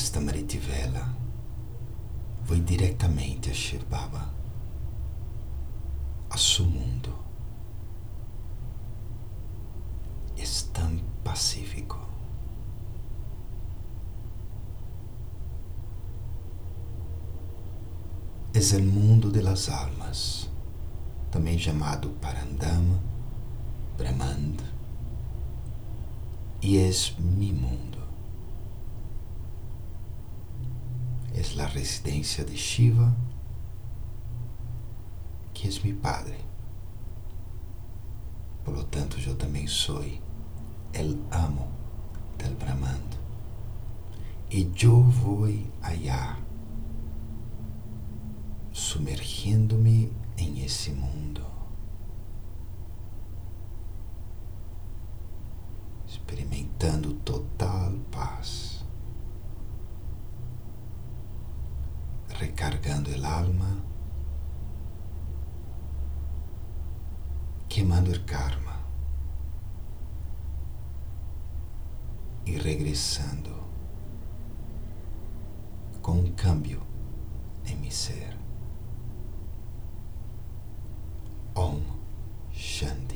esta Maritivela foi diretamente a Shiv a seu mundo. É tão pacífico. É o mundo de las almas, também chamado Parandama, Brahmand, e é mi mundo. es la residencia de Shiva, que es mi padre. Por lo tanto, yo también soy el amo del Brahman. Y yo voy allá, sumergiéndome en ese mundo, experimentando total paz. Recargando el alma, quemando el karma y regresando con un cambio en mi ser. Om Shanti.